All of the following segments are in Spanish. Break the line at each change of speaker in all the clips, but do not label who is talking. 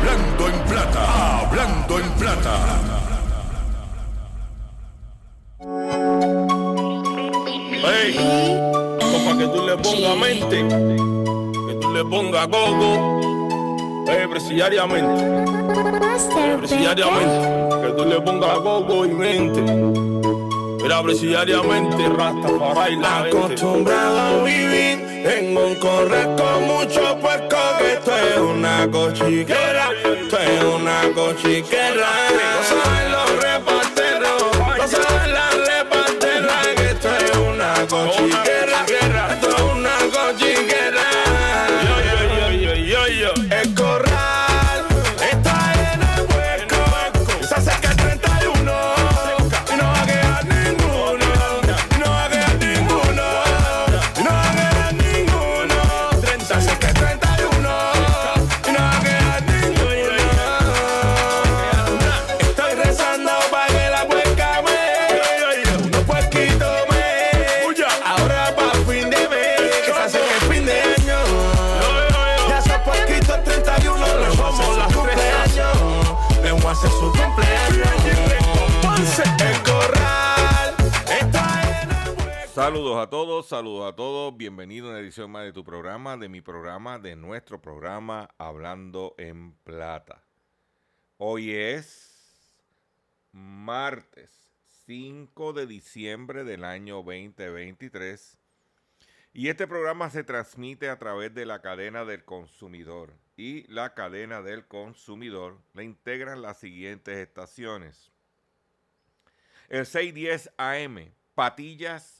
Hablando en plata, hablando en plata.
Hey, para que tú le pongas mente, que tú le pongas gogo, hey, presidiariamente, hey, presidiariamente, que tú le pongas gogo y mente. Mira, presidiariamente, rasta para bailar.
Acostumbrado a vivir correr con mucho puerco que esto es una cochiquera, esto es una cochiquera.
Saludos a todos, saludos a todos. Bienvenido a una edición más de tu programa, de mi programa, de nuestro programa Hablando en Plata. Hoy es martes 5 de diciembre del año 2023 y este programa se transmite a través de la cadena del consumidor y la cadena del consumidor le integran las siguientes estaciones. El 610 AM, Patillas,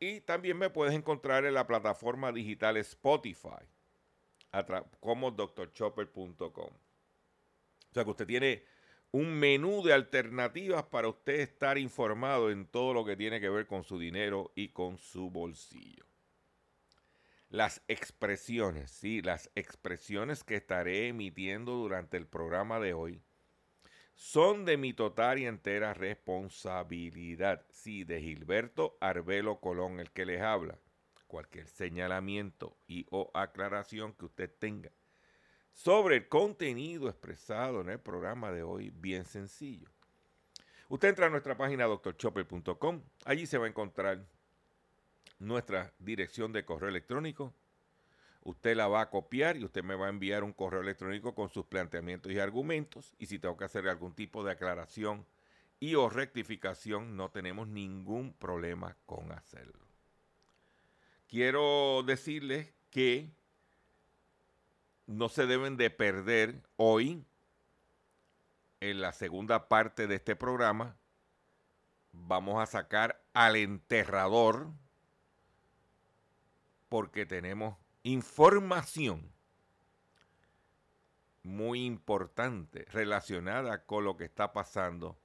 Y también me puedes encontrar en la plataforma digital Spotify como drchopper.com. O sea que usted tiene un menú de alternativas para usted estar informado en todo lo que tiene que ver con su dinero y con su bolsillo. Las expresiones, sí, las expresiones que estaré emitiendo durante el programa de hoy son de mi total y entera responsabilidad. Sí, de Gilberto Arbelo Colón, el que les habla. Cualquier señalamiento y o aclaración que usted tenga sobre el contenido expresado en el programa de hoy, bien sencillo. Usted entra a nuestra página drchopper.com, allí se va a encontrar nuestra dirección de correo electrónico. Usted la va a copiar y usted me va a enviar un correo electrónico con sus planteamientos y argumentos. Y si tengo que hacer algún tipo de aclaración y o rectificación, no tenemos ningún problema con hacerlo. Quiero decirles que no se deben de perder hoy, en la segunda parte de este programa, vamos a sacar al enterrador porque tenemos información muy importante relacionada con lo que está pasando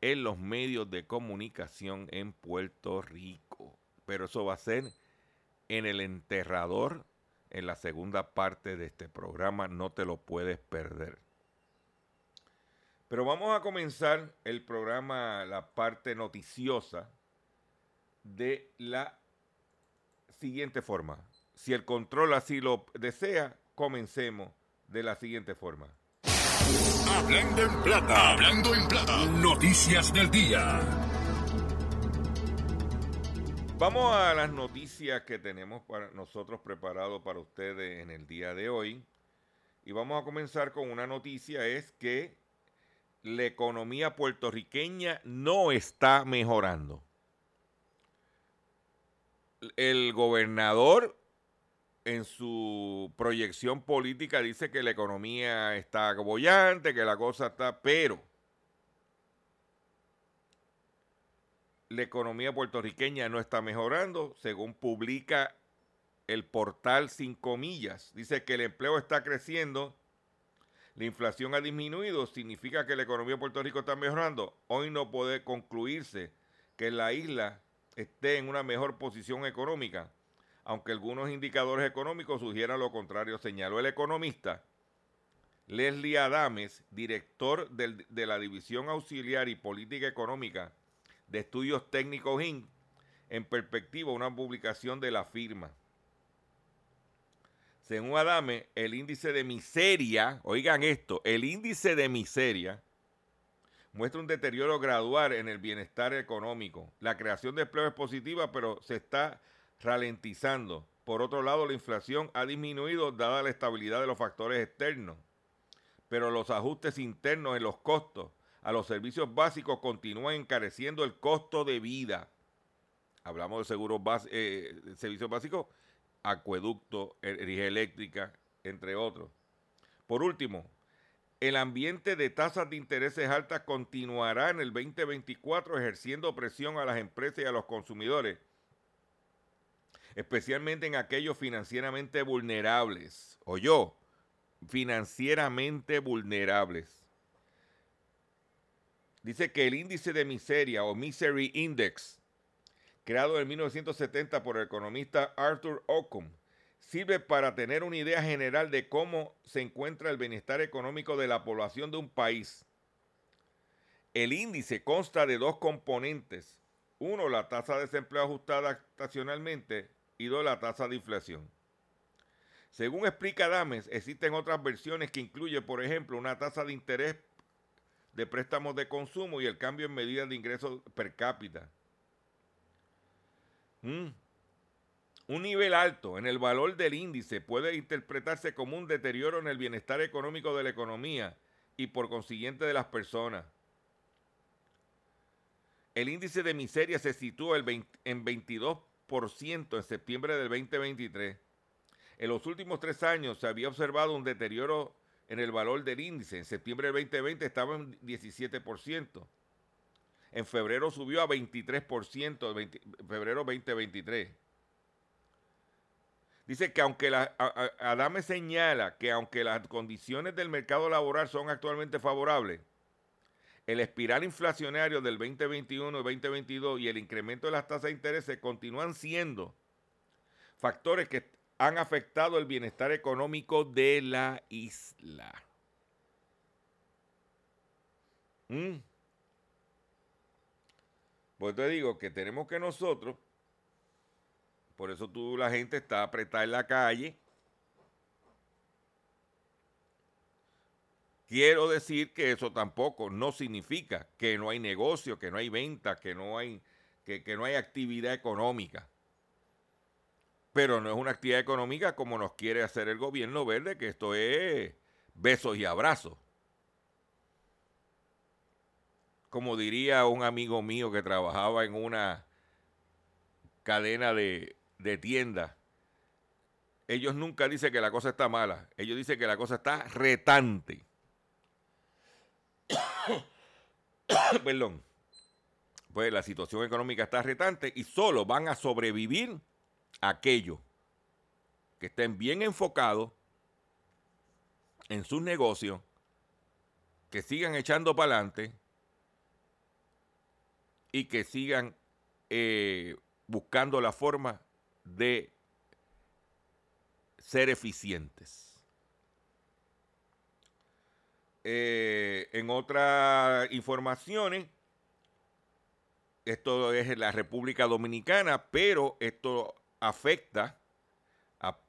en los medios de comunicación en Puerto Rico. Pero eso va a ser en el enterrador en la segunda parte de este programa. No te lo puedes perder. Pero vamos a comenzar el programa, la parte noticiosa, de la siguiente forma. Si el control así lo desea, comencemos de la siguiente forma.
Hablando en plata, hablando en plata, noticias del día.
Vamos a las noticias que tenemos para nosotros preparado para ustedes en el día de hoy. Y vamos a comenzar con una noticia, es que la economía puertorriqueña no está mejorando. El gobernador en su proyección política dice que la economía está bollante, que la cosa está, pero la economía puertorriqueña no está mejorando, según publica el portal Cinco Millas. Dice que el empleo está creciendo, la inflación ha disminuido, significa que la economía de Puerto Rico está mejorando. Hoy no puede concluirse que la isla esté en una mejor posición económica aunque algunos indicadores económicos sugieran lo contrario, señaló el economista Leslie Adames, director de la División Auxiliar y Política Económica de Estudios Técnicos INC, en perspectiva una publicación de la firma. Según Adame, el índice de miseria, oigan esto, el índice de miseria muestra un deterioro gradual en el bienestar económico. La creación de empleo es positiva, pero se está ralentizando. Por otro lado, la inflación ha disminuido dada la estabilidad de los factores externos, pero los ajustes internos en los costos a los servicios básicos continúan encareciendo el costo de vida. Hablamos de seguros eh, servicios básicos, acueducto, energía eléctrica, entre otros. Por último, el ambiente de tasas de intereses altas continuará en el 2024 ejerciendo presión a las empresas y a los consumidores especialmente en aquellos financieramente vulnerables. O yo, financieramente vulnerables. Dice que el índice de miseria o Misery Index, creado en 1970 por el economista Arthur Ockham, sirve para tener una idea general de cómo se encuentra el bienestar económico de la población de un país. El índice consta de dos componentes. Uno, la tasa de desempleo ajustada estacionalmente la tasa de inflación. Según explica Dames, existen otras versiones que incluyen, por ejemplo, una tasa de interés de préstamos de consumo y el cambio en medidas de ingresos per cápita. Mm. Un nivel alto en el valor del índice puede interpretarse como un deterioro en el bienestar económico de la economía y por consiguiente de las personas. El índice de miseria se sitúa en 22 en septiembre del 2023. En los últimos tres años se había observado un deterioro en el valor del índice. En septiembre del 2020 estaba en 17%. En febrero subió a 23%, en febrero 2023. Dice que aunque la, Adame señala que aunque las condiciones del mercado laboral son actualmente favorables, el espiral inflacionario del 2021 y 2022 y el incremento de las tasas de interés continúan siendo factores que han afectado el bienestar económico de la isla. Mm. Pues te digo que tenemos que nosotros, por eso tú la gente está apretada en la calle, Quiero decir que eso tampoco no significa que no hay negocio, que no hay venta, que no hay, que, no hay actividad económica. Pero no es una actividad económica como nos quiere hacer el gobierno verde, que esto es besos y abrazos. Como diría un amigo mío que trabajaba en una cadena de, de tiendas, ellos nunca dicen que la cosa está mala, ellos dicen que la cosa está retante. Perdón. Pues la situación económica está retante y solo van a sobrevivir aquellos que estén bien enfocados en sus negocios, que sigan echando para adelante y que sigan eh, buscando la forma de ser eficientes. Eh, en otras informaciones, esto es la República Dominicana, pero esto afecta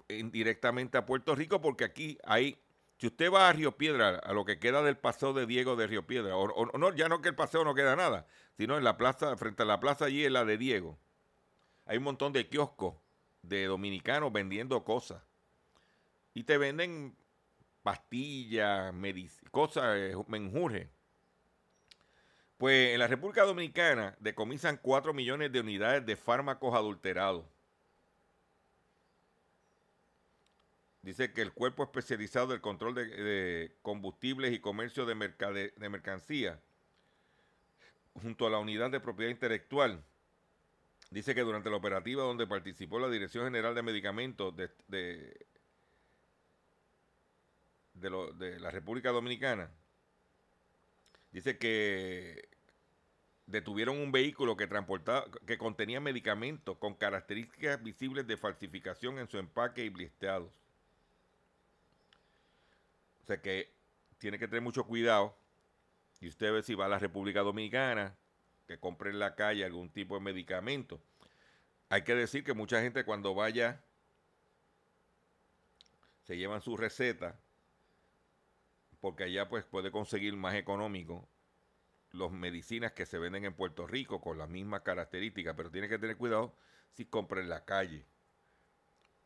indirectamente a Puerto Rico porque aquí hay, si usted va a Río Piedra, a lo que queda del paseo de Diego de Río Piedra, o, no, ya no que el paseo no queda nada, sino en la plaza, frente a la plaza allí en la de Diego, hay un montón de kioscos de dominicanos vendiendo cosas. Y te venden pastillas, cosas, eh, menjurje. Pues en la República Dominicana decomisan 4 millones de unidades de fármacos adulterados. Dice que el cuerpo especializado del control de, combustibles y comercio de, de mercancía, junto a la unidad de propiedad intelectual, dice que durante la operativa donde participó la Dirección General de Medicamentos de, de la República Dominicana, dice que detuvieron un vehículo que transportaba, que contenía medicamentos con características visibles de falsificación en su empaque y blisteados. O sea que tiene que tener mucho cuidado. Y usted ve si va a la República Dominicana, que compre en la calle algún tipo de medicamento. Hay que decir que mucha gente cuando vaya se llevan su receta porque allá pues puede conseguir más económico las medicinas que se venden en Puerto Rico con las mismas características, pero tiene que tener cuidado si compra en la calle.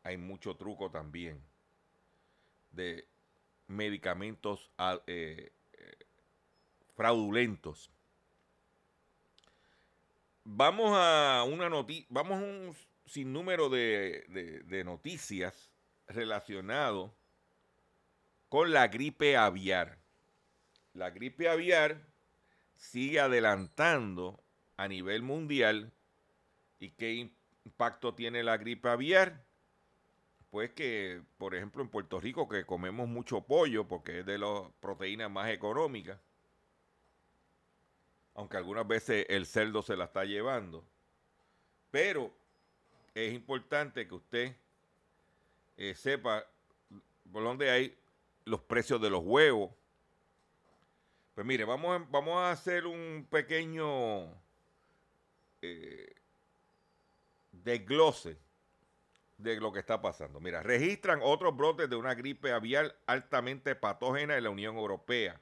Hay mucho truco también de medicamentos eh, eh, fraudulentos. Vamos a una noticia, vamos a un sinnúmero de, de noticias relacionado con la gripe aviar. La gripe aviar sigue adelantando a nivel mundial. ¿Y qué impacto tiene la gripe aviar? Pues que, por ejemplo, en Puerto Rico, que comemos mucho pollo porque es de las proteínas más económicas, aunque algunas veces el cerdo se la está llevando, pero es importante que usted eh, sepa por dónde hay los precios de los huevos, pues mire, vamos a, vamos a hacer un pequeño eh, desglose de lo que está pasando. Mira, registran otros brotes de una gripe aviar altamente patógena en la Unión Europea.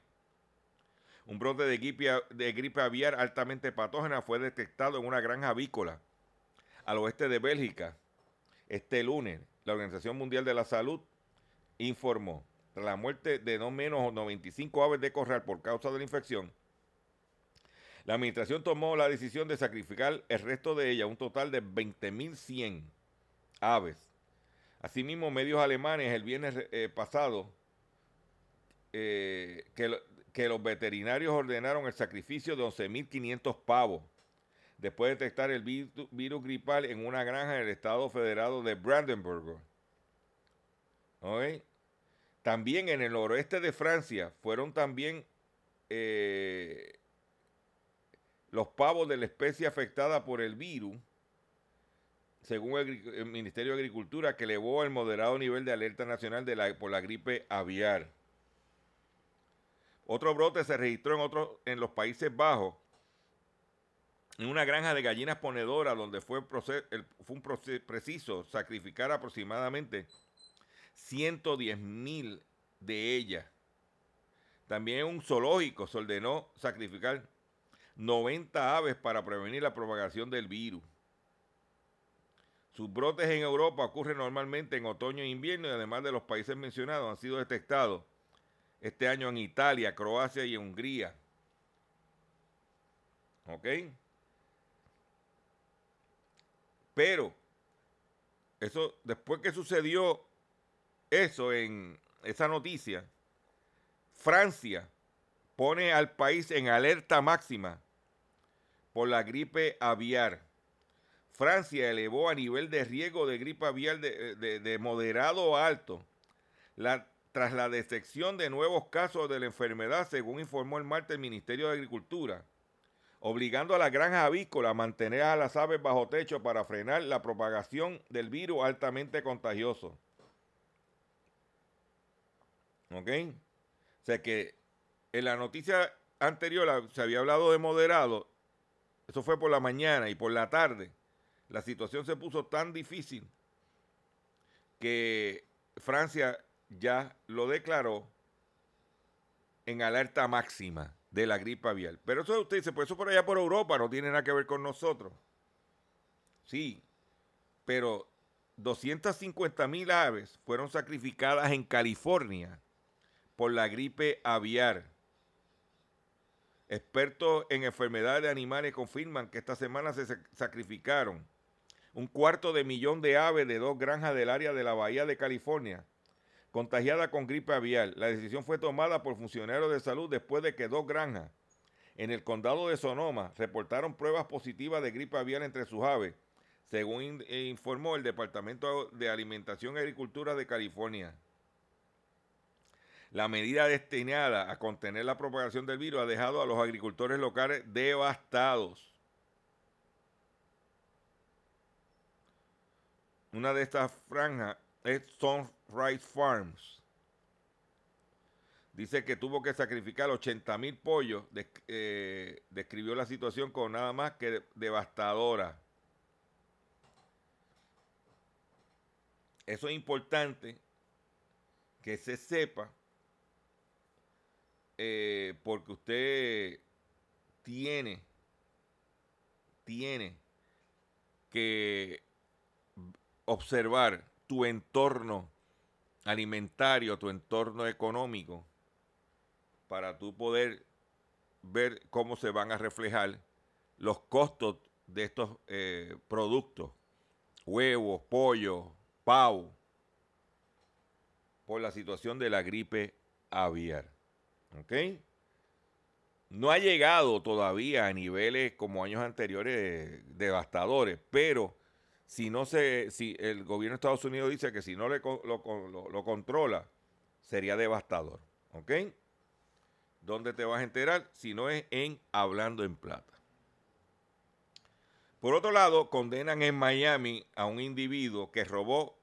Un brote de gripe, de gripe aviar altamente patógena fue detectado en una granja avícola al oeste de Bélgica este lunes. La Organización Mundial de la Salud informó la muerte de no menos 95 aves de corral por causa de la infección, la administración tomó la decisión de sacrificar el resto de ellas, un total de 20.100 aves. Asimismo, medios alemanes el viernes eh, pasado eh, que, los veterinarios ordenaron el sacrificio de 11.500 pavos después de detectar el virus, gripal en una granja en el estado federado de Brandenburg. ¿Okay? También en el noroeste de Francia fueron también eh, los pavos de la especie afectada por el virus, según el, Ministerio de Agricultura, que elevó el moderado nivel de alerta nacional de la, por la gripe aviar. Otro brote se registró en, otro, en los Países Bajos, en una granja de gallinas ponedoras, donde fue, un preciso sacrificar aproximadamente 110 mil de ellas. También un zoológico se ordenó sacrificar 90 aves para prevenir la propagación del virus. Sus brotes en Europa ocurren normalmente en otoño e invierno y además de los países mencionados han sido detectados este año en Italia, Croacia y Hungría. ¿Ok? Pero, eso, después que sucedió eso en esa noticia, Francia pone al país en alerta máxima por la gripe aviar. Francia elevó a nivel de riesgo de gripe aviar de, moderado a alto tras la detección de nuevos casos de la enfermedad, según informó el martes el Ministerio de Agricultura, obligando a la granja avícola a mantener a las aves bajo techo para frenar la propagación del virus altamente contagioso. ¿Ok? O sea que en la noticia anterior se había hablado de moderado, eso fue por la mañana y por la tarde, la situación se puso tan difícil que Francia ya lo declaró en alerta máxima de la gripe aviar. Pero eso usted dice, pues eso por allá por Europa no tiene nada que ver con nosotros. Sí, pero 250 mil aves fueron sacrificadas en California por la gripe aviar. Expertos en enfermedades de animales confirman que esta semana se sacrificaron un cuarto de millón de aves de dos granjas del área de la Bahía de California, contagiadas con gripe aviar. La decisión fue tomada por funcionarios de salud después de que dos granjas en el condado de Sonoma reportaron pruebas positivas de gripe aviar entre sus aves, según informó el Departamento de Alimentación y Agricultura de California. La medida destinada a contener la propagación del virus ha dejado a los agricultores locales devastados. Una de estas franjas es Sunrise Farms. Dice que tuvo que sacrificar 80 mil pollos. Eh, describió la situación con nada más que devastadora. Eso es importante que se sepa eh, porque usted tiene, tiene que observar tu entorno alimentario, tu entorno económico, para tú poder ver cómo se van a reflejar los costos de estos eh, productos, huevos, pollo, pavo, por la situación de la gripe aviar. ¿Ok? No ha llegado todavía a niveles como años anteriores devastadores, pero si no se, si el gobierno de Estados Unidos dice que si no le, lo, controla, sería devastador. ¿Ok? ¿Dónde te vas a enterar? Si no es en Hablando en Plata. Por otro lado, condenan en Miami a un individuo que robó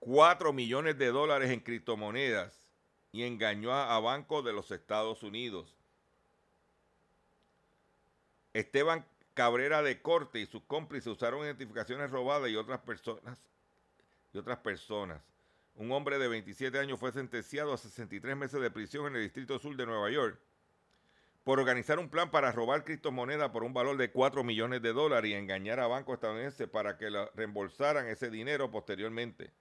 4 millones de dólares en criptomonedas y engañó a, bancos de los Estados Unidos. Esteban Cabrera de Corte y sus cómplices usaron identificaciones robadas y otras personas y otras personas. Un hombre de 27 años fue sentenciado a 63 meses de prisión en el Distrito Sur de Nueva York por organizar un plan para robar criptomonedas por un valor de 4 millones de dólares y engañar a bancos estadounidenses para que reembolsaran ese dinero posteriormente.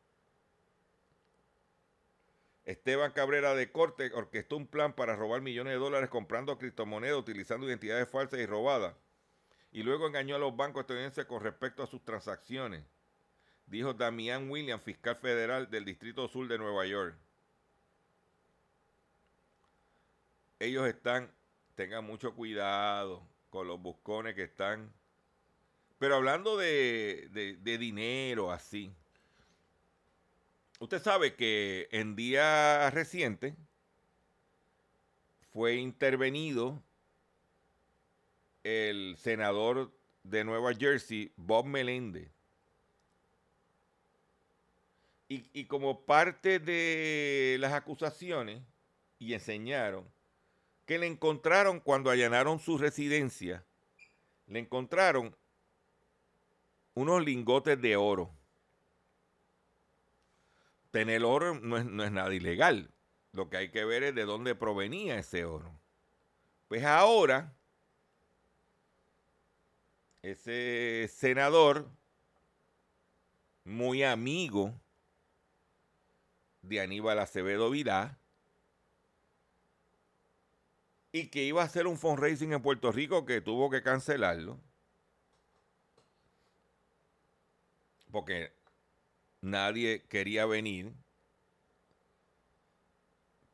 Esteban Cabrera de Corte orquestó un plan para robar millones de dólares comprando criptomonedas utilizando identidades falsas y robadas. Y luego engañó a los bancos estadounidenses con respecto a sus transacciones, dijo Damián Williams, fiscal federal del Distrito Sur de Nueva York. Ellos están, tengan mucho cuidado con los buscones que están. Pero hablando de, de dinero así, Usted sabe que en día reciente fue intervenido el senador de Nueva Jersey, Bob Meléndez. Y, y, como parte de las acusaciones, y enseñaron que le encontraron cuando allanaron su residencia, le encontraron unos lingotes de oro tener oro no es, nada ilegal. Lo que hay que ver es de dónde provenía ese oro. Pues ahora, ese senador, muy amigo de Aníbal Acevedo Vidal, y que iba a hacer un fundraising en Puerto Rico que tuvo que cancelarlo. Porque nadie quería venir.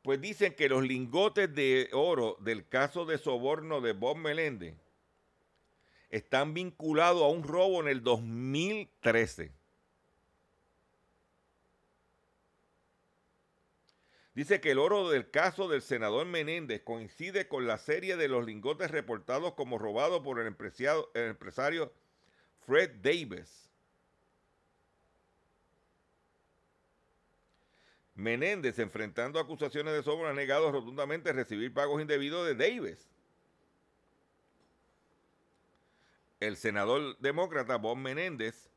Pues dicen que los lingotes de oro del caso de soborno de Bob Meléndez están vinculados a un robo en el 2013. Dice que el oro del caso del senador Menéndez coincide con la serie de los lingotes reportados como robados por el empresario, el empresario Fred Davis Menéndez, enfrentando acusaciones de soborno, ha negado rotundamente recibir pagos indebidos de Davis. El senador demócrata Bob Menéndez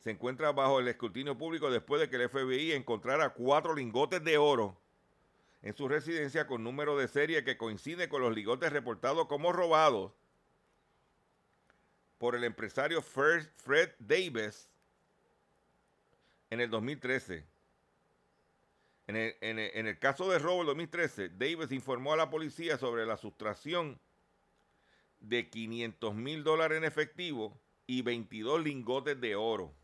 se encuentra bajo el escrutinio público después de que el FBI encontrara cuatro lingotes de oro en su residencia con número de serie que coincide con los lingotes reportados como robados por el empresario Fred Davis en el 2013. En el, caso de robo del 2013, Davis informó a la policía sobre la sustracción de 500 mil dólares en efectivo y 22 lingotes de oro.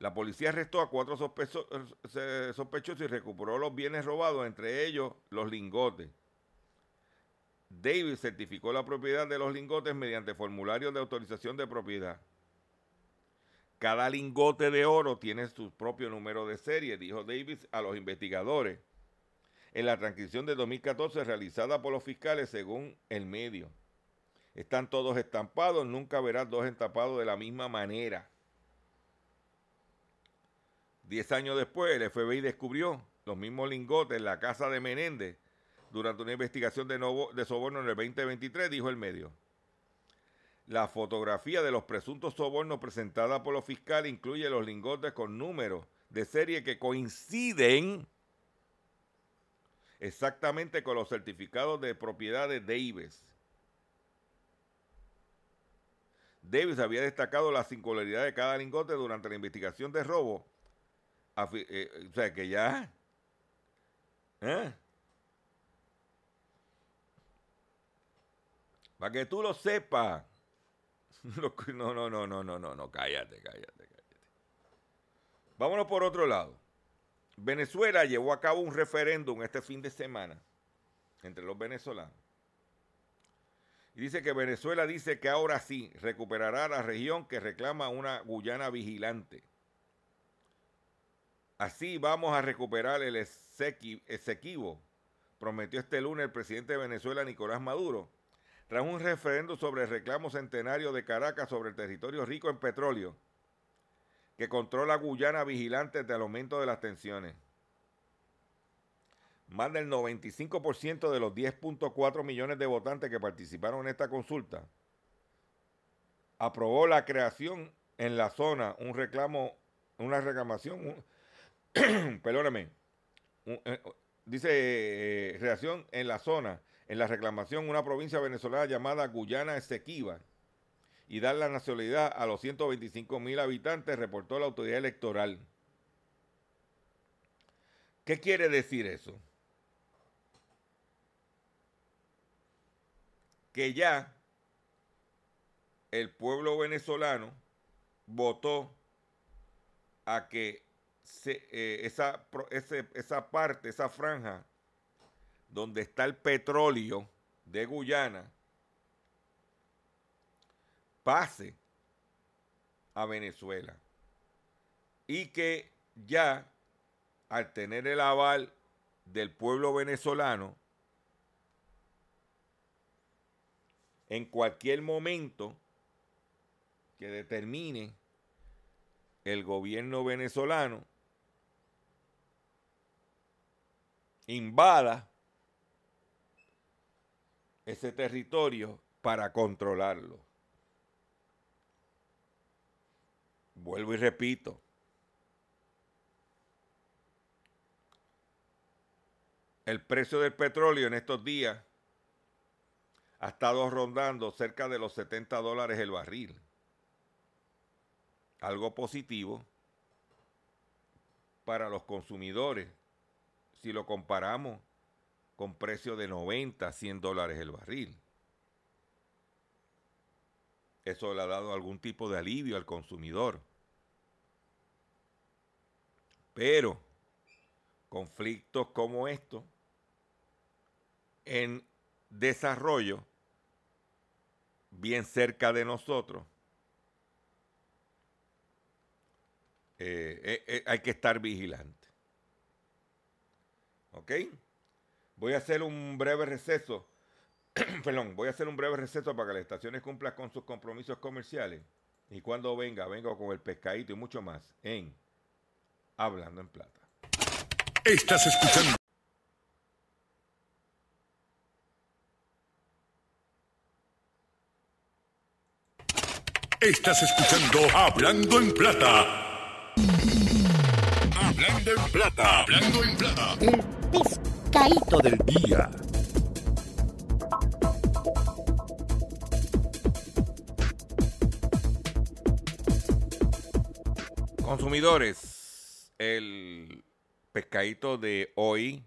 La policía arrestó a cuatro sospechosos y recuperó los bienes robados, entre ellos los lingotes. Davis certificó la propiedad de los lingotes mediante formulario de autorización de propiedad. Cada lingote de oro tiene su propio número de serie, dijo Davis a los investigadores en la transcripción de 2014 realizada por los fiscales según el medio. Están todos estampados, nunca verás dos estampados de la misma manera. Diez años después, el FBI descubrió los mismos lingotes en la casa de Menéndez durante una investigación de, de soborno en el 2023, dijo el medio. La fotografía de los presuntos sobornos presentada por los fiscales incluye los lingotes con números de serie que coinciden exactamente con los certificados de propiedad de Davis. Davis había destacado la singularidad de cada lingote durante la investigación de robo eh, o sea, que ya... ¿eh? Para que tú lo sepas. No, no, no, no, no, no, no, cállate, cállate, cállate. Vámonos por otro lado. Venezuela llevó a cabo un referéndum este fin de semana entre los venezolanos. Y dice que Venezuela dice que ahora sí recuperará la región que reclama una Guyana vigilante. Así vamos a recuperar el Esequibo, prometió este lunes el presidente de Venezuela, Nicolás Maduro, tras un referendo sobre el reclamo centenario de Caracas sobre el territorio rico en petróleo, que controla Guyana vigilante del aumento de las tensiones. Más del 95% de los 10.4 millones de votantes que participaron en esta consulta aprobó la creación en la zona, un reclamo, una reclamación, perdóname, eh, dice eh, reacción en la zona, en la reclamación, una provincia venezolana llamada Guyana Esequiba y dar la nacionalidad a los 125 mil habitantes, reportó la autoridad electoral. ¿Qué quiere decir eso? Que ya el pueblo venezolano votó a que eh, esa, esa parte, esa franja donde está el petróleo de Guyana, pase a Venezuela. Y que ya, al tener el aval del pueblo venezolano, en cualquier momento que determine el gobierno venezolano, invada ese territorio para controlarlo. Vuelvo y repito. El precio del petróleo en estos días ha estado rondando cerca de los 70 dólares el barril. Algo positivo para los consumidores si lo comparamos con precios de 90, 100 dólares el barril. Eso le ha dado algún tipo de alivio al consumidor. Pero conflictos como estos en desarrollo, bien cerca de nosotros, eh, eh, eh, hay que estar vigilante. ¿Ok? Voy a hacer un breve receso. Perdón, voy a hacer un breve receso para que las estaciones cumplan con sus compromisos comerciales. Y cuando venga, vengo con el pescadito y mucho más en Hablando en Plata.
Estás escuchando. Estás escuchando Hablando en Plata. Hablando en Plata. Hablando en Plata.
El del día.
Consumidores, el pescadito de hoy,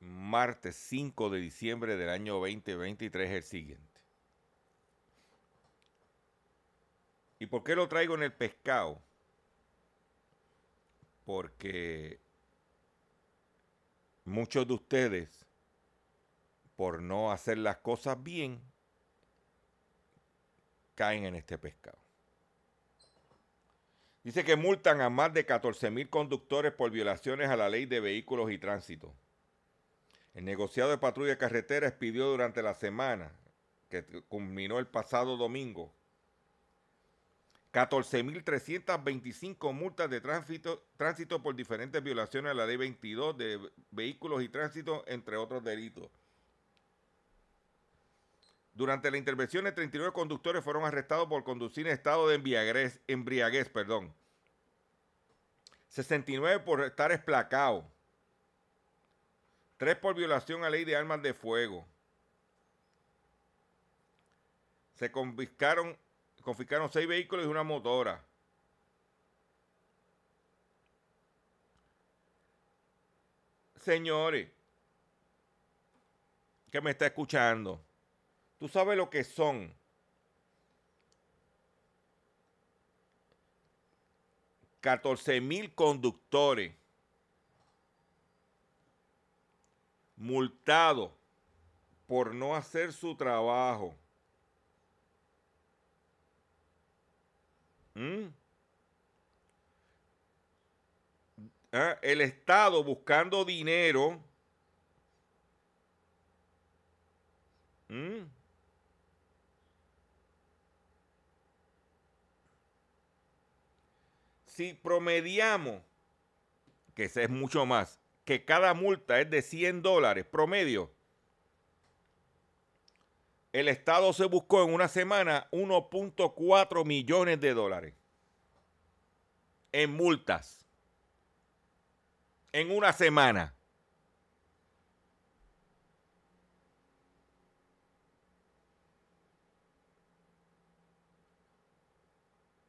martes 5 de diciembre del año 2023, es el siguiente. ¿Y por qué lo traigo en el pescado? Porque muchos de ustedes, por no hacer las cosas bien, caen en este pescado. Dice que multan a más de 14 mil conductores por violaciones a la ley de vehículos y tránsito. El negociado de patrulla de carreteras pidió durante la semana, que culminó el pasado domingo, 14.325 multas de tránsito, por diferentes violaciones a la ley 22 de vehículos y tránsito, entre otros delitos. Durante la intervención, 39 conductores fueron arrestados por conducir en estado de embriaguez, embriaguez perdón. 69 por estar esplacado. 3 por violación a ley de armas de fuego. Se confiscaron, confiscaron 6 vehículos y una motora. Señores, que me está escuchando. Tú sabes lo que son. Catorce mil conductores multados por no hacer su trabajo. ¿Mm? Ah, El Estado buscando dinero. ¿Mm? si promediamos, que ese es mucho más, que cada multa es de 100 dólares promedio, el Estado se buscó en una semana 1.4 millones de dólares en multas. En una semana.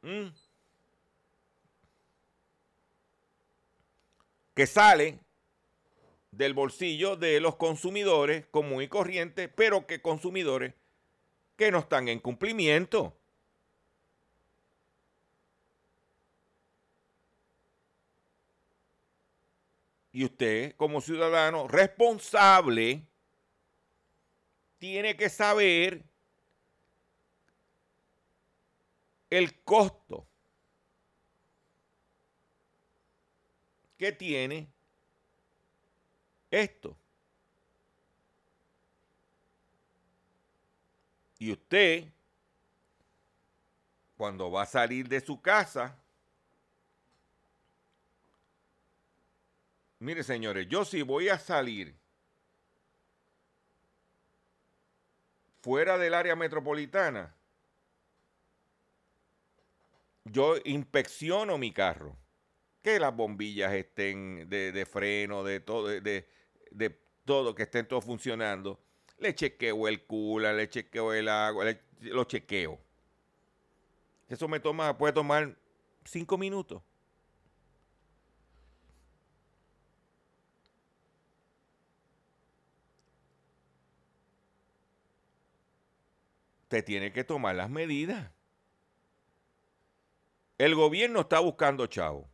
Mm. que sale del bolsillo de los consumidores común y corriente, pero que consumidores que no están en cumplimiento. Y usted, como ciudadano responsable, tiene que saber el costo que tiene esto. Y usted, cuando va a salir de su casa, mire señores, yo si voy a salir fuera del área metropolitana, yo inspecciono mi carro que las bombillas estén de, de freno, de todo, de, todo, que estén todo funcionando. Le chequeo el cooler, le chequeo el agua, le, lo chequeo. Eso me toma, puede tomar cinco minutos. Te tiene que tomar las medidas. El gobierno está buscando chavo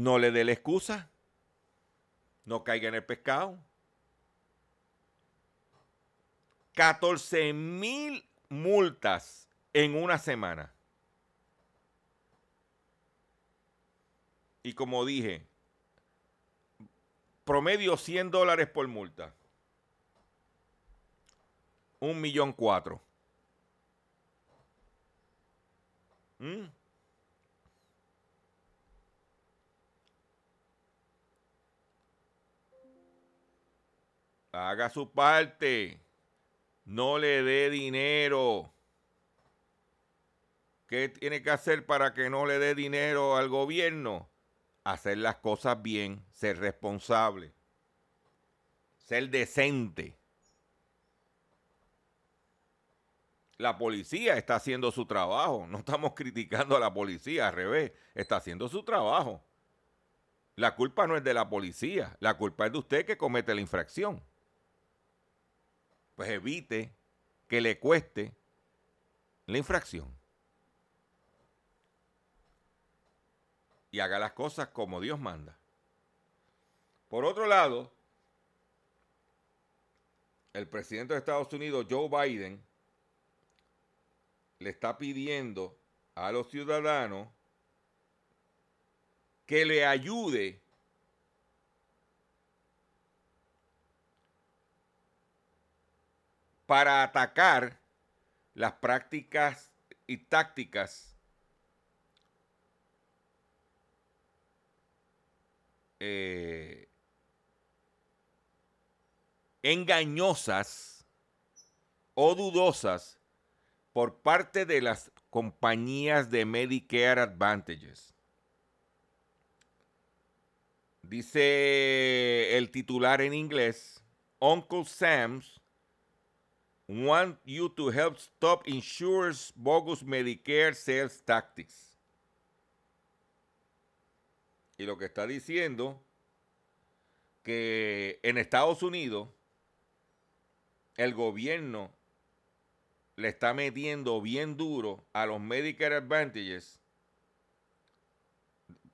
no le dé la excusa, no caiga en el pescado. 14 mil multas en una semana. Y como dije, promedio 100 dólares por multa. Un millón cuatro. ¿Mm? Haga su parte. No le dé dinero. ¿Qué tiene que hacer para que no le dé dinero al gobierno? Hacer las cosas bien, ser responsable, ser decente. La policía está haciendo su trabajo. No estamos criticando a la policía, al revés, está haciendo su trabajo. La culpa no es de la policía, la culpa es de usted que comete la infracción. Pues evite que le cueste la infracción. Y haga las cosas como Dios manda. Por otro lado, el presidente de Estados Unidos, Joe Biden, le está pidiendo a los ciudadanos que le ayude para atacar las prácticas y tácticas eh, engañosas o dudosas por parte de las compañías de Medicare Advantages. Dice el titular en inglés, Uncle Sam's want you to help stop insurers bogus Medicare sales tactics. Y lo que está diciendo que en Estados Unidos el gobierno le está metiendo bien duro a los Medicare Advantages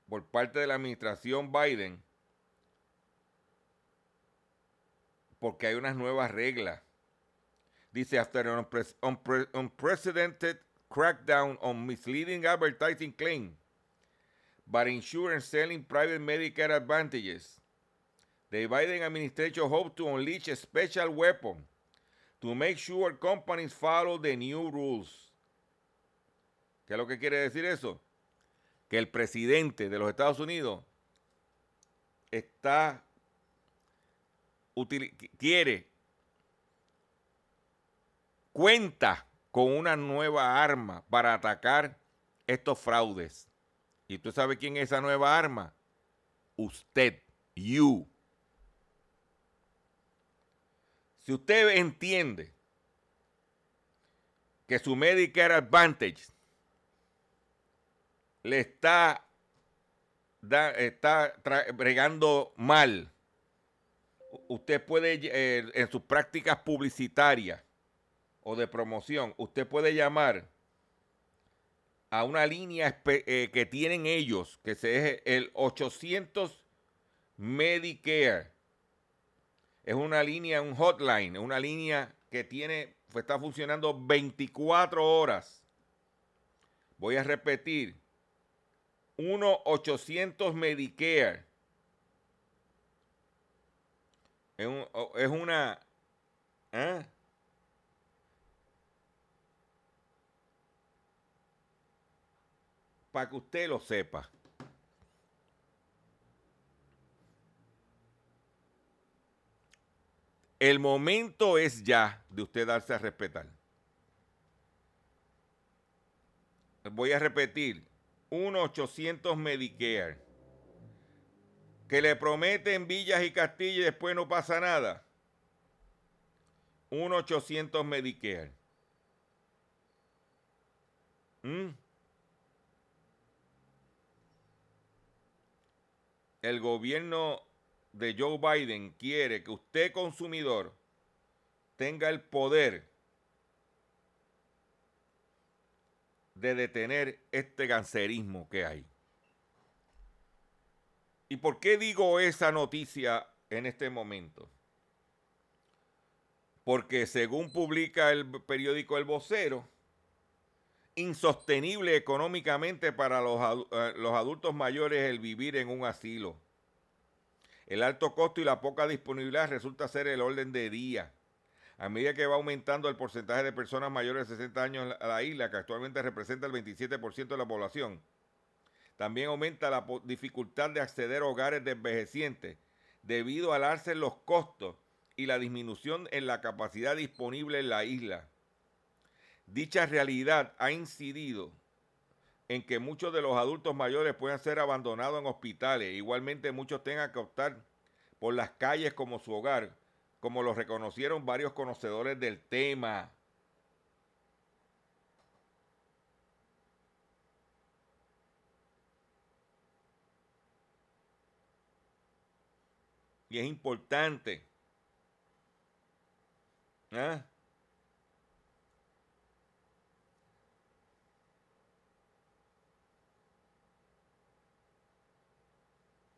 por parte de la administración Biden porque hay unas nuevas reglas. Dice, after an unprecedented crackdown on misleading advertising claim by insurance selling private Medicare advantages, the Biden administration hopes to unleash a special weapon to make sure companies follow the new rules. ¿Qué es lo que quiere decir eso? Que el presidente de los Estados Unidos está quiere cuenta con una nueva arma para atacar estos fraudes. ¿Y tú sabes quién es esa nueva arma? Usted, you. Si usted entiende que su Medicare Advantage le está, está bregando mal, usted puede, eh, en sus prácticas publicitarias o de promoción, usted puede llamar a una línea eh, que tienen ellos, que es el 800 Medicare es una línea, un hotline, una línea que tiene, está funcionando 24 horas. Voy a repetir. 1-800 Medicare. Es, es una... ¿eh? Para que usted lo sepa. El momento es ya de usted darse a respetar. Voy a repetir, 1-800 Medicare. Que le prometen villas y castillas y después no pasa nada. 1-800 Medicare. ¿Mm? El gobierno de Joe Biden quiere que usted consumidor tenga el poder de detener este cancerismo que hay. ¿Y por qué digo esa noticia en este momento? Porque según publica el periódico El Vocero, insostenible económicamente para los, eh, los adultos mayores el vivir en un asilo el alto costo y la poca disponibilidad resulta ser el orden de día. A medida que va aumentando el porcentaje de personas mayores de 60 años en la isla, que actualmente representa el 27% de la población, también aumenta la dificultad de acceder a hogares de envejecientes debido al alza en los costos y la disminución en la capacidad disponible en la isla. Dicha realidad ha incidido en que muchos de los adultos mayores puedan ser abandonados en hospitales. Igualmente muchos tengan que optar por las calles como su hogar, como lo reconocieron varios conocedores del tema. Y es importante. ¿ah?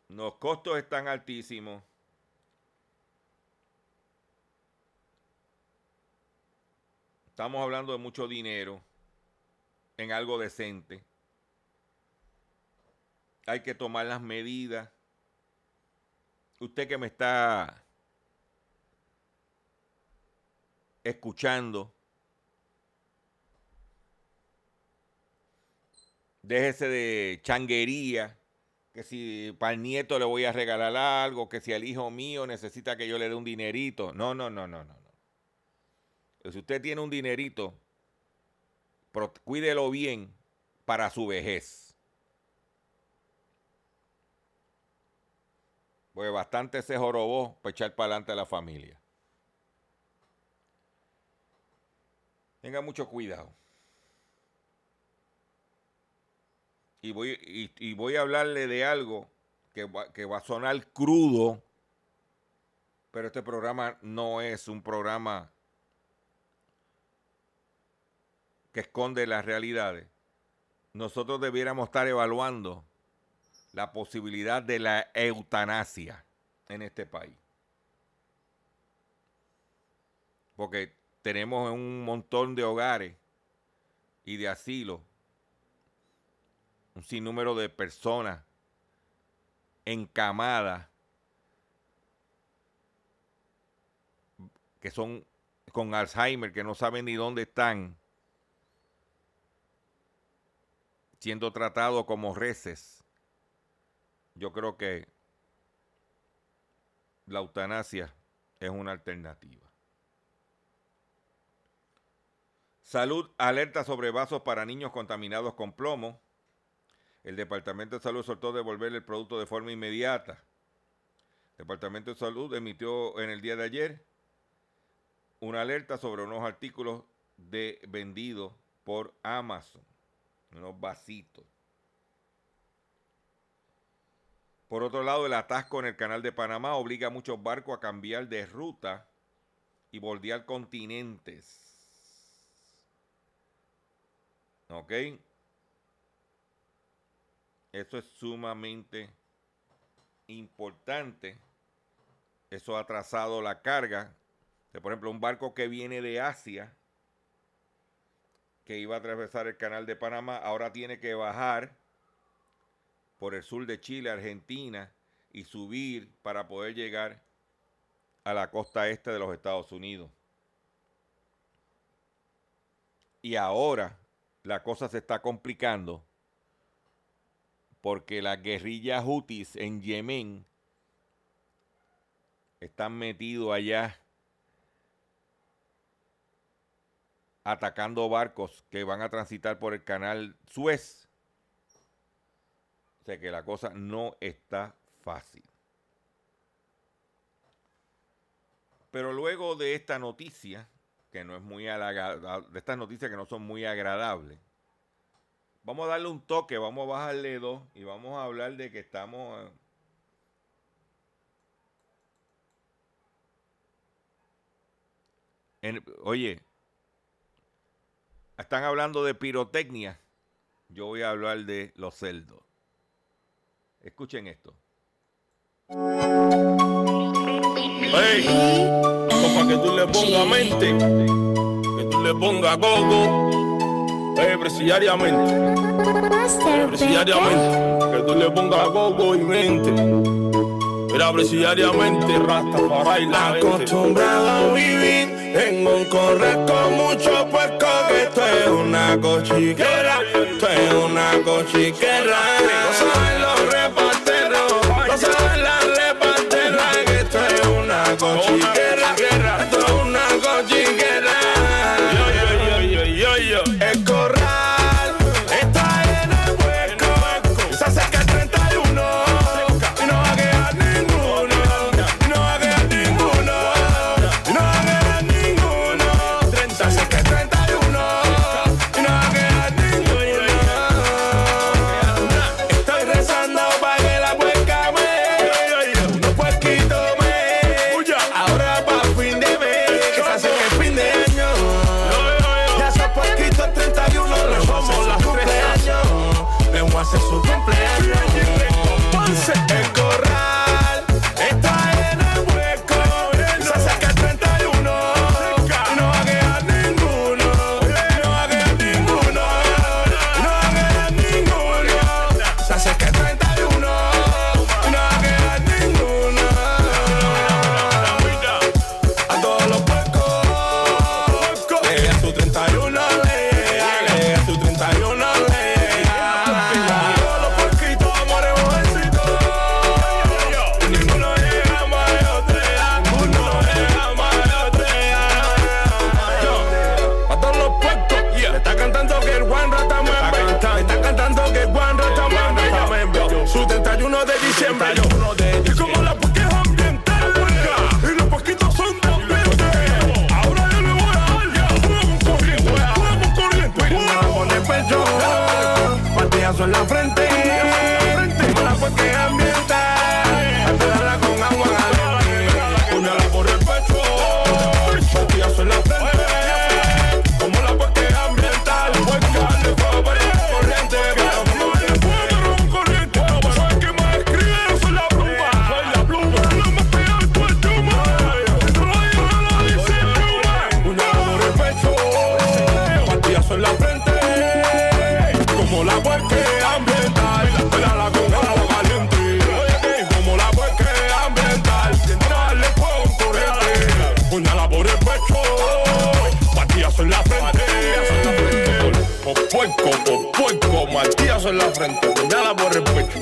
Los costos están altísimos. Estamos hablando de mucho dinero en algo decente. Hay que tomar las medidas. Usted que me está escuchando, déjese de changuería que si para el nieto le voy a regalar algo, que si el hijo mío necesita que yo le dé un dinerito. No, no, no, no, no. no. Si usted tiene un dinerito, cuídelo bien para su vejez. Porque bastante se jorobó para echar para adelante a la familia. Tenga mucho cuidado. Y voy, y, voy a hablarle de algo que va, que va a sonar crudo, pero este programa no es un programa que esconde las realidades. Nosotros debiéramos estar evaluando la posibilidad de la eutanasia en este país. Porque tenemos un montón de hogares y de asilos un sinnúmero de personas encamadas que son con Alzheimer, que no saben ni dónde están, siendo tratados como reces. Yo creo que la eutanasia es una alternativa. Salud alerta sobre vasos para niños contaminados con plomo. El Departamento de Salud soltó devolver el producto de forma inmediata. El Departamento de Salud emitió en el día de ayer una alerta sobre unos artículos de vendidos por Amazon, unos vasitos. Por otro lado, el atasco en el canal de Panamá obliga a muchos barcos a cambiar de ruta y bordear continentes. ¿Ok? Eso es sumamente importante. Eso ha atrasado la carga. por ejemplo, un barco que viene de Asia, que iba a atravesar el canal de Panamá, ahora tiene que bajar por el sur de Chile, Argentina, y subir para poder llegar a la costa este de los Estados Unidos. Y ahora la cosa se está complicando porque las guerrillas hutis en Yemen están metidos allá atacando barcos que van a transitar por el canal Suez. O sea que la cosa no está fácil. Pero luego de esta noticia, que no es muy de estas noticias que no son muy agradables, Vamos a darle un toque, vamos a bajarle dos y vamos a hablar de que estamos... En, oye, están hablando de pirotecnia. Yo voy a hablar de los celdos. Escuchen esto.
Hey, que tú le pongas mente, que tú le pongas gogo eh, presidiariamente. Eh, presidiariamente. Que tú le pongas gogo y mente. Mira, presidiariamente, rasta para la
Acostumbrado a vivir en un correr con mucho puerco. Que esto es una cochiquera. Esto es una cochiquera. No
en la frente, puñala por el pecho.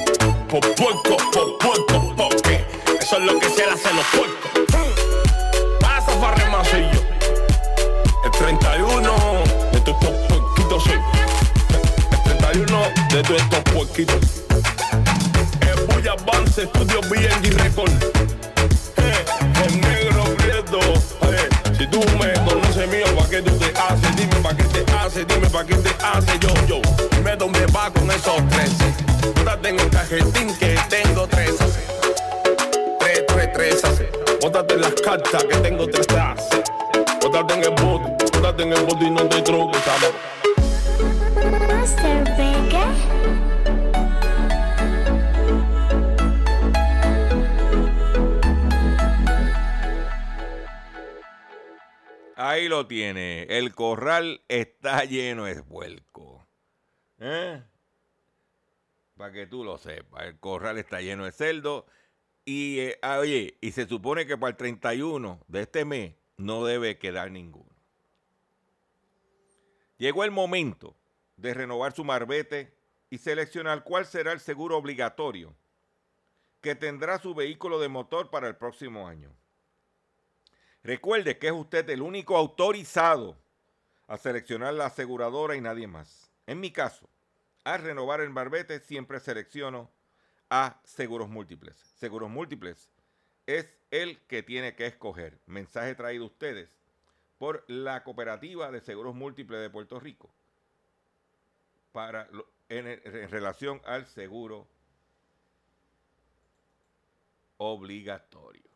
Por puerco, por puerco, porque eso es lo que se le hace a los puercos. Pasa farremasillo. El 31 de todos estos puerquitos soy. El 31 de todos estos puerquitos. El Bull Avance, Estudio BNG Record. Eh, El negro. Eh, Si tú me conoces mío, ¿pa' qué tú te haces? Dime pa' qué te haces, dime pa' qué te va con esos tres. Bótate en el cajetín que tengo tres. Tres, tres, tres. Bótate en las cartas que tengo tres. Bótate en el bote, bótate en el bote y no te troques, chamo.
Master Vega.
Ahí lo tiene. El corral está lleno de vuelco. ¿Eh? Para que tú lo sepas. El corral está lleno de cerdo. Y, eh, ah, oye, y se supone que para el 31 de este mes no debe quedar ninguno. Llegó el momento de renovar su marbete y seleccionar cuál será el seguro obligatorio que tendrá su vehículo de motor para el próximo año. Recuerde que es usted el único autorizado a seleccionar la aseguradora y nadie más. En mi caso, al renovar el marbete siempre selecciono a Seguros Múltiples. Seguros Múltiples es el que tiene que escoger. Mensaje traído a ustedes por la Cooperativa de Seguros Múltiples de Puerto Rico para en relación al seguro obligatorio.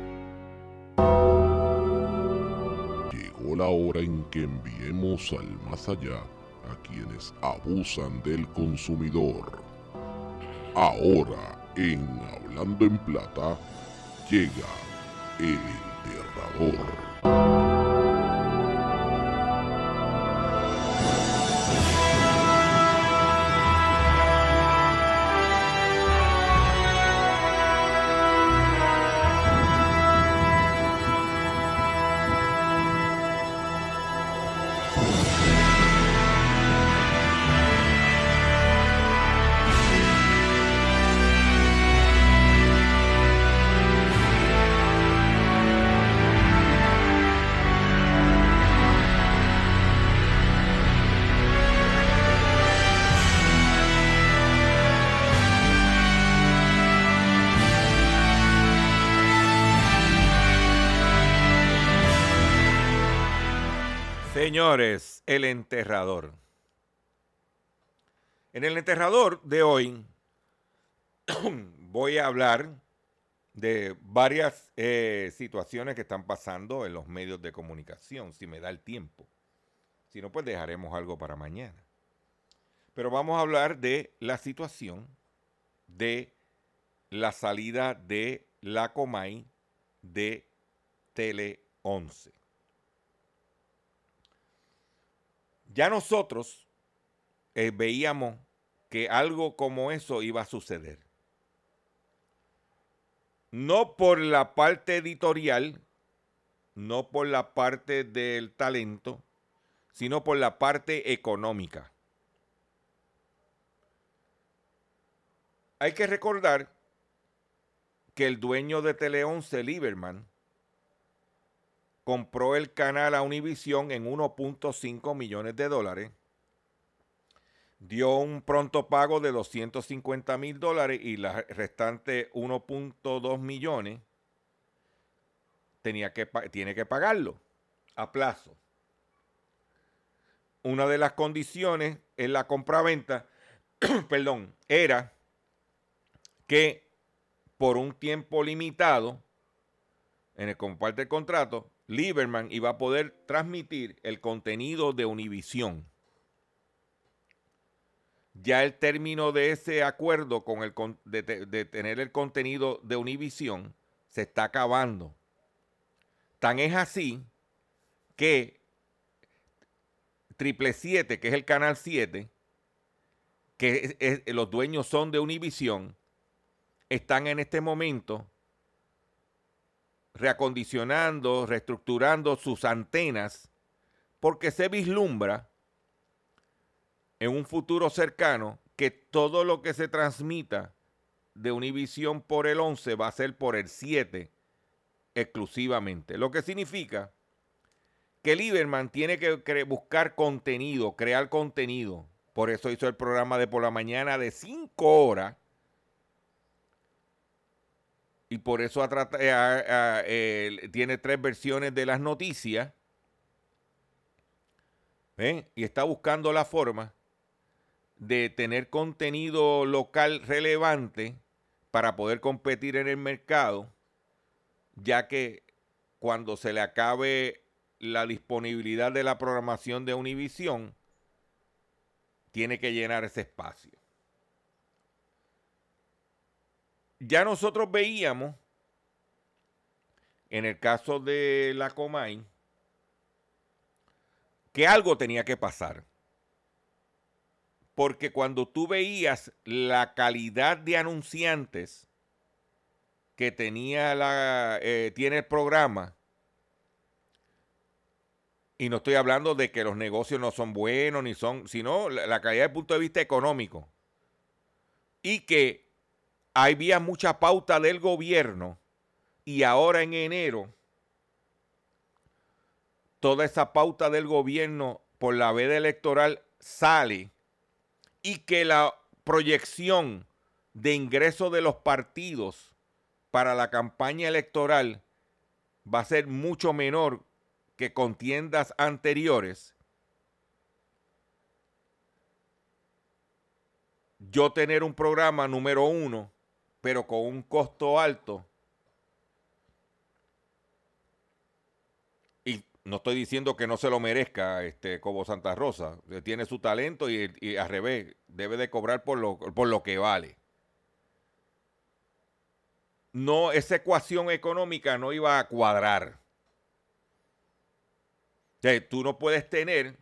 La hora en que enviemos al más allá a quienes abusan del consumidor. Ahora, en Hablando en Plata, llega el enterrador.
Señores, el enterrador. En el enterrador de hoy voy a hablar de varias eh, situaciones que están pasando en los medios de comunicación, si me da el tiempo. Si no, pues dejaremos algo para mañana. Pero vamos a hablar de la situación de la salida de la Comay de Tele 11. Ya nosotros eh, veíamos que algo como eso iba a suceder. No por la parte editorial, no por la parte del talento, sino por la parte económica. Hay que recordar que el dueño de Tele 11, Lieberman, compró el canal a Univision en 1.5 millones de dólares, dio un pronto pago de 250 mil dólares y la restante 1.2 millones tenía que, tiene que pagarlo a plazo. Una de las condiciones en la compraventa, perdón, era que por un tiempo limitado, en el como parte del contrato, Lieberman iba a poder transmitir el contenido de Univisión. ya el término de ese acuerdo con el, de, tener el contenido de Univision se está acabando. Tan es así que Triple 7, que es el canal 7, que los dueños son de Univision, están en este momento reacondicionando, reestructurando sus antenas, porque se vislumbra en un futuro cercano que todo lo que se transmita de Univision por el 11 va a ser por el 7 exclusivamente. Lo que significa que Lieberman tiene que buscar contenido, crear contenido. Por eso hizo el programa de por la mañana de 5 horas. Y por eso eh, tiene tres versiones de las noticias. Y está buscando la forma de tener contenido local relevante para poder competir en el mercado, ya que cuando se le acabe la disponibilidad de la programación de Univision, tiene que llenar ese espacio. Ya nosotros veíamos, en el caso de la Comay, que algo tenía que pasar. Porque cuando tú veías la calidad de anunciantes que tenía la, eh, tiene el programa, y no estoy hablando de que los negocios no son buenos, ni son, sino la, la calidad desde el punto de vista económico, y que había mucha pauta del gobierno, y ahora en enero, toda esa pauta del gobierno por la veda electoral sale y que la proyección de ingreso de los partidos para la campaña electoral va a ser mucho menor que contiendas anteriores, yo tener un programa número uno, pero con un costo alto, no estoy diciendo que no se lo merezca este Cobo Santa Rosa. Tiene su talento y, y, al revés, debe de cobrar por lo, por lo que vale. No, esa ecuación económica no iba a cuadrar. Tú no puedes tener,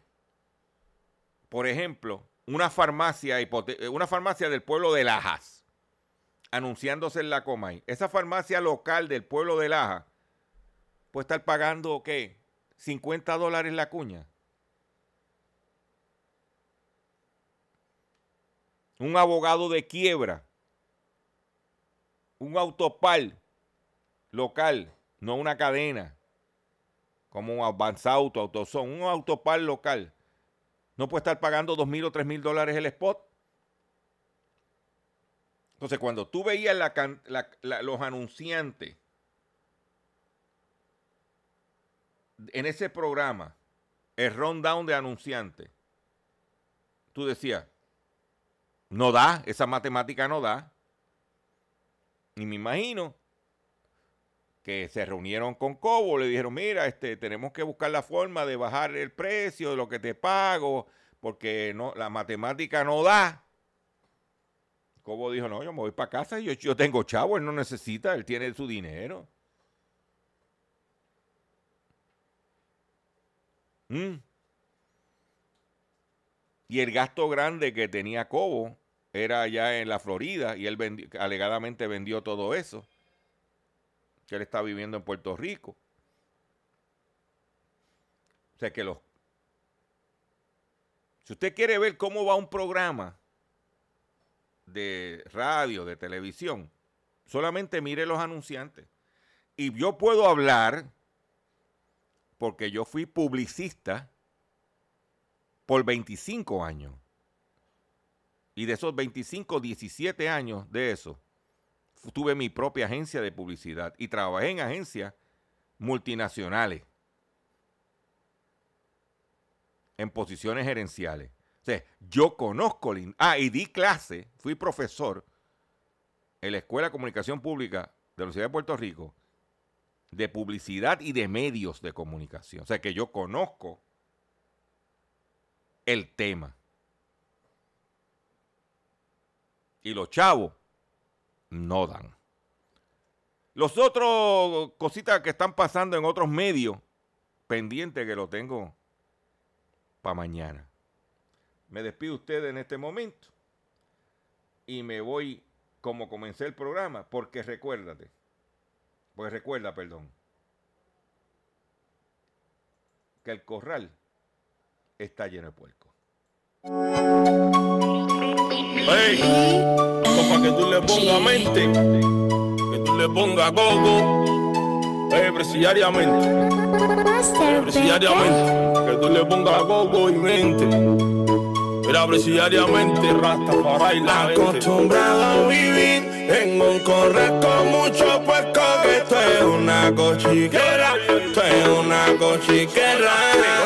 por ejemplo, una farmacia, una farmacia del pueblo de Lajas, anunciándose en la Comay. Esa farmacia local del pueblo de Lajas puede estar pagando, ¿qué? 50 dólares la cuña. Un abogado de quiebra. Un autopal local, no una cadena. Como un Avanzauto, Autoson. Un autopal local. No puede estar pagando dos mil o tres mil dólares el spot. Entonces, cuando tú veías los anunciantes en ese programa, el rundown de anunciantes, tú decías, no da, esa matemática no da. Y me imagino que se reunieron con Cobo, le dijeron, mira, este, tenemos que buscar la forma de bajar el precio de lo que te pago, porque no, la matemática no da. Cobo dijo, no, yo me voy para casa, yo, yo tengo chavo, él no necesita, él tiene su dinero. Mm. Y el gasto grande que tenía Cobo era allá en la Florida y él alegadamente vendió todo eso. Que él está viviendo en Puerto Rico. O sea que los... Si usted quiere ver cómo va un programa de radio, de televisión, solamente mire los anunciantes. Y yo puedo hablar porque yo fui publicista por 25 años. Y de esos 25, 17 años de eso, tuve mi propia agencia de publicidad y trabajé en agencias multinacionales, en posiciones gerenciales. Yo conozco, ah, y di clase, fui profesor en la Escuela de Comunicación Pública de la Universidad de Puerto Rico de publicidad y de medios de comunicación. O sea que yo conozco el tema. Y los chavos no dan. Los otros cositas que están pasando en otros medios, pendiente que lo tengo para mañana. Me despido ustedes en este momento y me voy como comencé el programa, porque recuérdate, pues recuerda, perdón, que el corral está lleno de puerco.
Hey, para que tú le pongas mente, que tú le pongas gogo, hey, presidiariamente, hey, presidiariamente, que tú le pongas gogo y mente. Mira, presidiariamente, rasta para la
Acostumbrado a vivir en un corral con mucho puerco, que esto es una cochiquera, esto es una cochiquera.